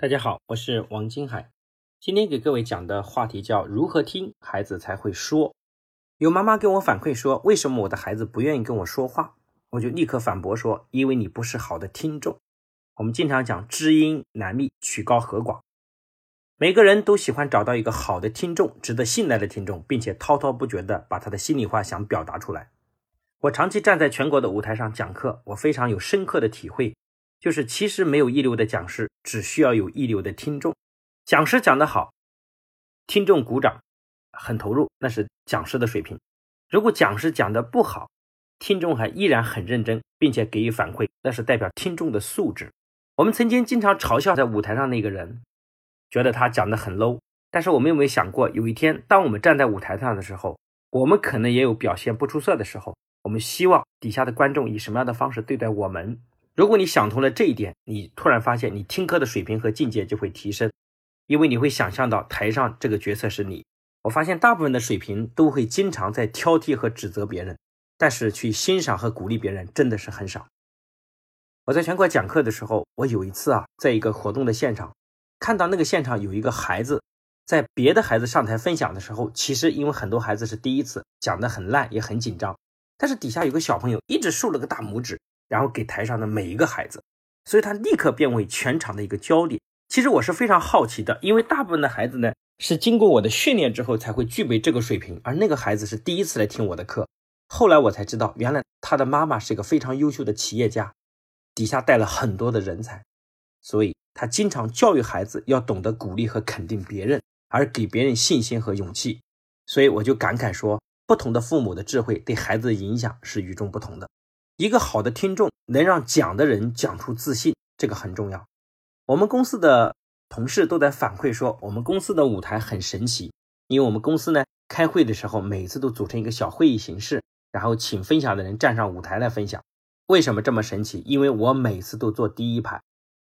大家好，我是王金海。今天给各位讲的话题叫如何听孩子才会说。有妈妈跟我反馈说，为什么我的孩子不愿意跟我说话？我就立刻反驳说，因为你不是好的听众。我们经常讲知音难觅，曲高和寡。每个人都喜欢找到一个好的听众，值得信赖的听众，并且滔滔不绝地把他的心里话想表达出来。我长期站在全国的舞台上讲课，我非常有深刻的体会。就是其实没有一流的讲师，只需要有一流的听众。讲师讲得好，听众鼓掌，很投入，那是讲师的水平。如果讲师讲得不好，听众还依然很认真，并且给予反馈，那是代表听众的素质。我们曾经经常嘲笑在舞台上那个人，觉得他讲得很 low。但是我们有没有想过，有一天当我们站在舞台上的时候，我们可能也有表现不出色的时候。我们希望底下的观众以什么样的方式对待我们？如果你想通了这一点，你突然发现你听课的水平和境界就会提升，因为你会想象到台上这个角色是你。我发现大部分的水平都会经常在挑剔和指责别人，但是去欣赏和鼓励别人真的是很少。我在全国讲课的时候，我有一次啊，在一个活动的现场，看到那个现场有一个孩子，在别的孩子上台分享的时候，其实因为很多孩子是第一次，讲得很烂，也很紧张，但是底下有个小朋友一直竖了个大拇指。然后给台上的每一个孩子，所以他立刻变为全场的一个焦点。其实我是非常好奇的，因为大部分的孩子呢是经过我的训练之后才会具备这个水平，而那个孩子是第一次来听我的课。后来我才知道，原来他的妈妈是一个非常优秀的企业家，底下带了很多的人才，所以他经常教育孩子要懂得鼓励和肯定别人，而给别人信心和勇气。所以我就感慨说，不同的父母的智慧对孩子的影响是与众不同的。一个好的听众能让讲的人讲出自信，这个很重要。我们公司的同事都在反馈说，我们公司的舞台很神奇，因为我们公司呢开会的时候，每次都组成一个小会议形式，然后请分享的人站上舞台来分享。为什么这么神奇？因为我每次都坐第一排，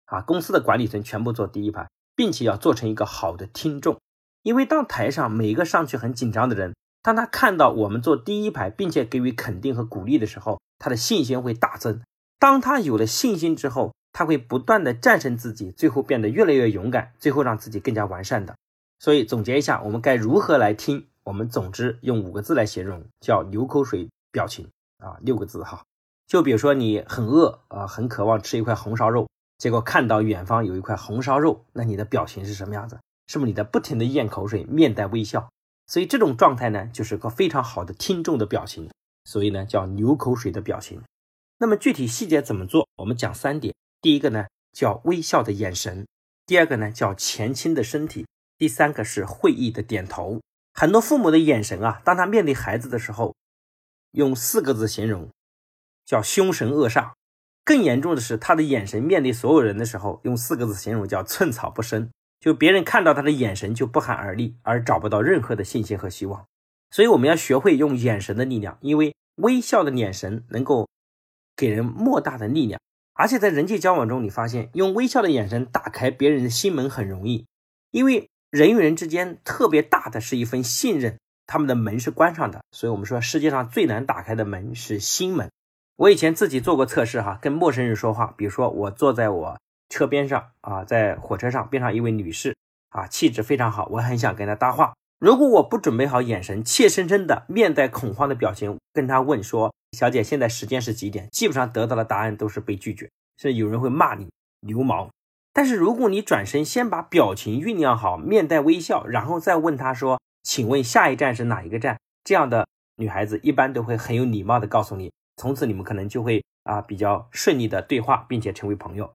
啊，公司的管理层全部坐第一排，并且要做成一个好的听众。因为当台上每一个上去很紧张的人，当他看到我们坐第一排，并且给予肯定和鼓励的时候，他的信心会大增。当他有了信心之后，他会不断的战胜自己，最后变得越来越勇敢，最后让自己更加完善的。所以总结一下，我们该如何来听？我们总之用五个字来形容，叫流口水表情啊，六个字哈。就比如说你很饿啊，很渴望吃一块红烧肉，结果看到远方有一块红烧肉，那你的表情是什么样子？是不是你在不停的咽口水，面带微笑？所以这种状态呢，就是个非常好的听众的表情。所以呢，叫流口水的表情。那么具体细节怎么做？我们讲三点。第一个呢，叫微笑的眼神；第二个呢，叫前倾的身体；第三个是会意的点头。很多父母的眼神啊，当他面对孩子的时候，用四个字形容，叫凶神恶煞。更严重的是，他的眼神面对所有人的时候，用四个字形容，叫寸草不生。就别人看到他的眼神就不寒而栗，而找不到任何的信心和希望。所以我们要学会用眼神的力量，因为微笑的眼神能够给人莫大的力量。而且在人际交往中，你发现用微笑的眼神打开别人的心门很容易，因为人与人之间特别大的是一份信任，他们的门是关上的。所以我们说世界上最难打开的门是心门。我以前自己做过测试哈，跟陌生人说话，比如说我坐在我车边上啊，在火车上边上一位女士啊，气质非常好，我很想跟她搭话。如果我不准备好眼神，怯生生的面带恐慌的表情跟她问说：“小姐，现在时间是几点？”基本上得到的答案都是被拒绝，甚至有人会骂你流氓。但是如果你转身先把表情酝酿好，面带微笑，然后再问她说：“请问下一站是哪一个站？”这样的女孩子一般都会很有礼貌的告诉你，从此你们可能就会啊比较顺利的对话，并且成为朋友。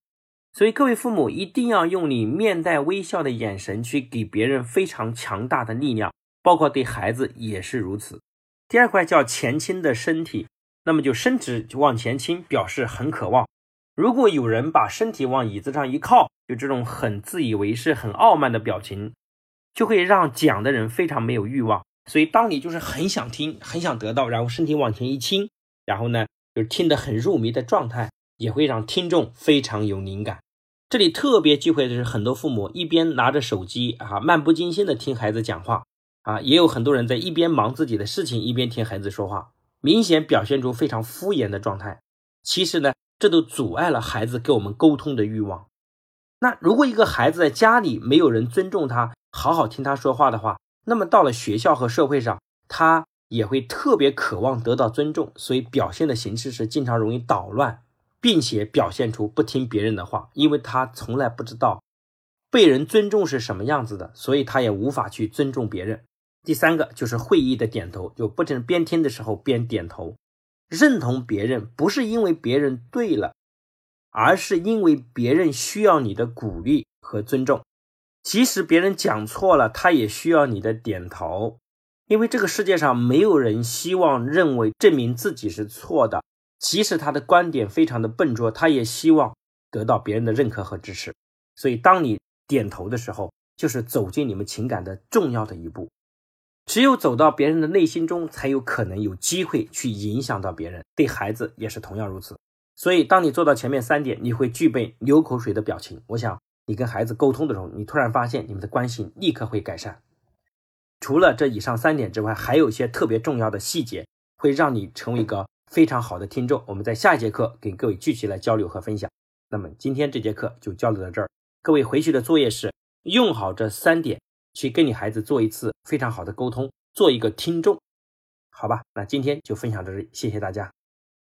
所以，各位父母一定要用你面带微笑的眼神去给别人非常强大的力量，包括对孩子也是如此。第二块叫前倾的身体，那么就身体往前倾，表示很渴望。如果有人把身体往椅子上一靠，就这种很自以为是、很傲慢的表情，就会让讲的人非常没有欲望。所以，当你就是很想听、很想得到，然后身体往前一倾，然后呢，就是听得很入迷的状态，也会让听众非常有灵感。这里特别忌讳的是，很多父母一边拿着手机啊，漫不经心的听孩子讲话啊，也有很多人在一边忙自己的事情，一边听孩子说话，明显表现出非常敷衍的状态。其实呢，这都阻碍了孩子跟我们沟通的欲望。那如果一个孩子在家里没有人尊重他，好好听他说话的话，那么到了学校和社会上，他也会特别渴望得到尊重，所以表现的形式是经常容易捣乱，并且表现出不听别人的话，因为他从来不知道被人尊重是什么样子的，所以他也无法去尊重别人。第三个就是会意的点头，就不停边听的时候边点头，认同别人不是因为别人对了。而是因为别人需要你的鼓励和尊重，即使别人讲错了，他也需要你的点头。因为这个世界上没有人希望认为证明自己是错的，即使他的观点非常的笨拙，他也希望得到别人的认可和支持。所以，当你点头的时候，就是走进你们情感的重要的一步。只有走到别人的内心中，才有可能有机会去影响到别人。对孩子也是同样如此。所以，当你做到前面三点，你会具备流口水的表情。我想，你跟孩子沟通的时候，你突然发现你们的关系立刻会改善。除了这以上三点之外，还有一些特别重要的细节，会让你成为一个非常好的听众。我们在下一节课给各位具体来交流和分享。那么今天这节课就交流到这儿。各位回去的作业是用好这三点，去跟你孩子做一次非常好的沟通，做一个听众，好吧？那今天就分享到这里，谢谢大家。